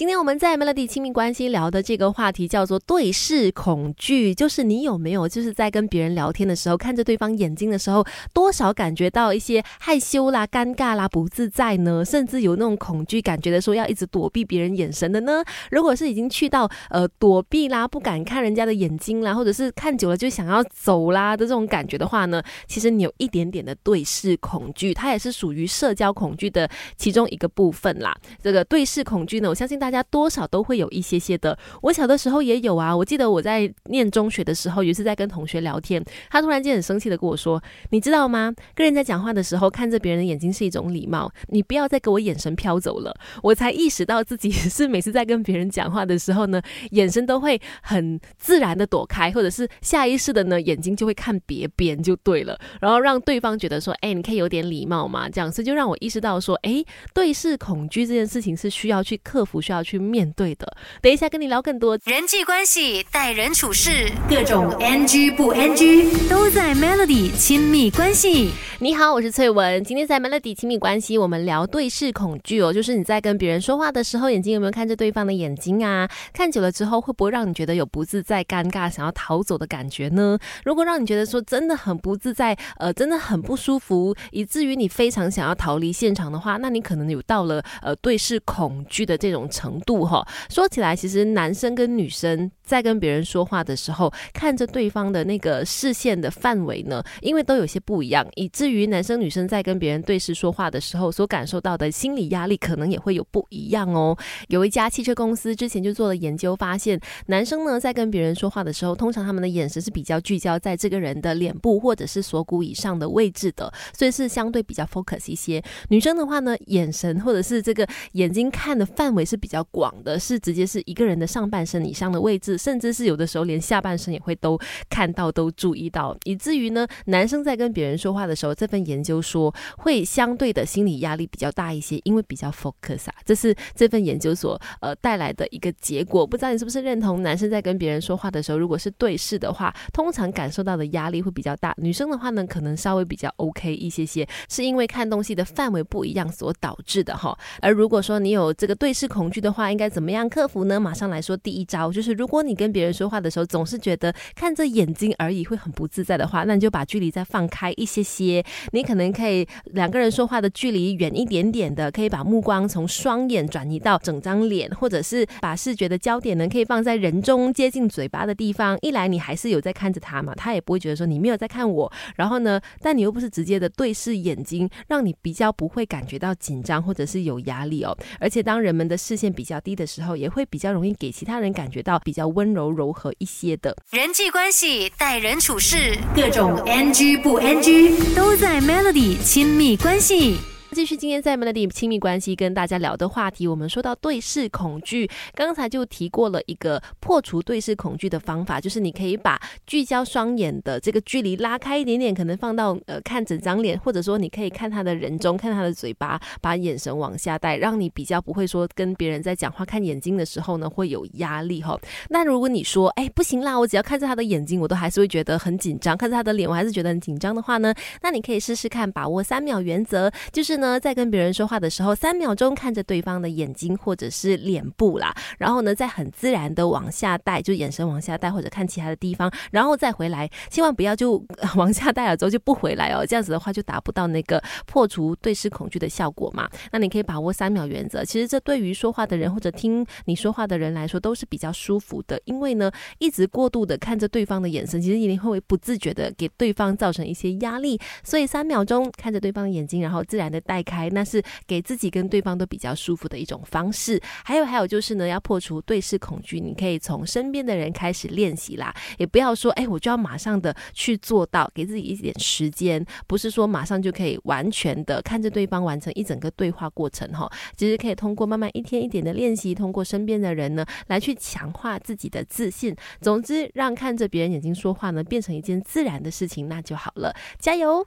今天我们在 Melody 亲密关系聊的这个话题叫做对视恐惧，就是你有没有就是在跟别人聊天的时候，看着对方眼睛的时候，多少感觉到一些害羞啦、尴尬啦、不自在呢？甚至有那种恐惧感觉的说要一直躲避别人眼神的呢？如果是已经去到呃躲避啦、不敢看人家的眼睛啦，或者是看久了就想要走啦的这种感觉的话呢，其实你有一点点的对视恐惧，它也是属于社交恐惧的其中一个部分啦。这个对视恐惧呢，我相信大。大家多少都会有一些些的，我小的时候也有啊。我记得我在念中学的时候，有一次在跟同学聊天，他突然间很生气的跟我说：“你知道吗？跟人家讲话的时候，看着别人的眼睛是一种礼貌，你不要再给我眼神飘走了。”我才意识到自己是每次在跟别人讲话的时候呢，眼神都会很自然的躲开，或者是下意识的呢，眼睛就会看别边就对了，然后让对方觉得说：“哎，你可以有点礼貌嘛。”这样，所以就让我意识到说：“哎，对视恐惧这件事情是需要去克服，需要。”去面对的。等一下跟你聊更多人际关系、待人处事、各种 NG 不 NG 都在 Melody 亲密关系。你好，我是翠文。今天在 Melody 亲密关系，我们聊对视恐惧哦，就是你在跟别人说话的时候，眼睛有没有看着对方的眼睛啊？看久了之后，会不会让你觉得有不自在、尴尬、想要逃走的感觉呢？如果让你觉得说真的很不自在，呃，真的很不舒服，以至于你非常想要逃离现场的话，那你可能有到了呃对视恐惧的这种程。程度哈，说起来，其实男生跟女生在跟别人说话的时候，看着对方的那个视线的范围呢，因为都有些不一样，以至于男生女生在跟别人对视说话的时候，所感受到的心理压力可能也会有不一样哦。有一家汽车公司之前就做了研究，发现男生呢在跟别人说话的时候，通常他们的眼神是比较聚焦在这个人的脸部或者是锁骨以上的位置的，所以是相对比较 focus 一些。女生的话呢，眼神或者是这个眼睛看的范围是比较。广的是直接是一个人的上半身以上的位置，甚至是有的时候连下半身也会都看到、都注意到，以至于呢，男生在跟别人说话的时候，这份研究说会相对的心理压力比较大一些，因为比较 focus 啊，这是这份研究所呃带来的一个结果。不知道你是不是认同，男生在跟别人说话的时候，如果是对视的话，通常感受到的压力会比较大；女生的话呢，可能稍微比较 OK 一些些，是因为看东西的范围不一样所导致的哈。而如果说你有这个对视恐惧的，话应该怎么样克服呢？马上来说，第一招就是，如果你你跟别人说话的时候，总是觉得看着眼睛而已会很不自在的话，那你就把距离再放开一些些。你可能可以两个人说话的距离远一点点的，可以把目光从双眼转移到整张脸，或者是把视觉的焦点呢，可以放在人中接近嘴巴的地方。一来你还是有在看着他嘛，他也不会觉得说你没有在看我。然后呢，但你又不是直接的对视眼睛，让你比较不会感觉到紧张或者是有压力哦。而且当人们的视线比较低的时候，也会比较容易给其他人感觉到比较温柔柔和一些的人际关系、待人处事，各种 NG 不 NG 都在 Melody 亲密关系。继续今天在 Melody 亲密关系跟大家聊的话题，我们说到对视恐惧，刚才就提过了一个破除对视恐惧的方法，就是你可以把聚焦双眼的这个距离拉开一点点，可能放到呃看整张脸，或者说你可以看他的人中，看他的嘴巴，把眼神往下带，让你比较不会说跟别人在讲话看眼睛的时候呢会有压力哈。那如果你说哎不行啦，我只要看着他的眼睛，我都还是会觉得很紧张，看着他的脸我还是觉得很紧张的话呢，那你可以试试看把握三秒原则，就是呢。在跟别人说话的时候，三秒钟看着对方的眼睛或者是脸部啦，然后呢，再很自然的往下带，就眼神往下带或者看其他的地方，然后再回来，千万不要就往下带了之后就不回来哦，这样子的话就达不到那个破除对视恐惧的效果嘛。那你可以把握三秒原则，其实这对于说话的人或者听你说话的人来说都是比较舒服的，因为呢，一直过度的看着对方的眼神，其实一定会不自觉的给对方造成一些压力，所以三秒钟看着对方的眼睛，然后自然的带。开那是给自己跟对方都比较舒服的一种方式。还有还有就是呢，要破除对视恐惧，你可以从身边的人开始练习啦。也不要说哎，我就要马上的去做到，给自己一点时间，不是说马上就可以完全的看着对方完成一整个对话过程哈。其实可以通过慢慢一天一点的练习，通过身边的人呢来去强化自己的自信。总之，让看着别人眼睛说话呢变成一件自然的事情，那就好了。加油！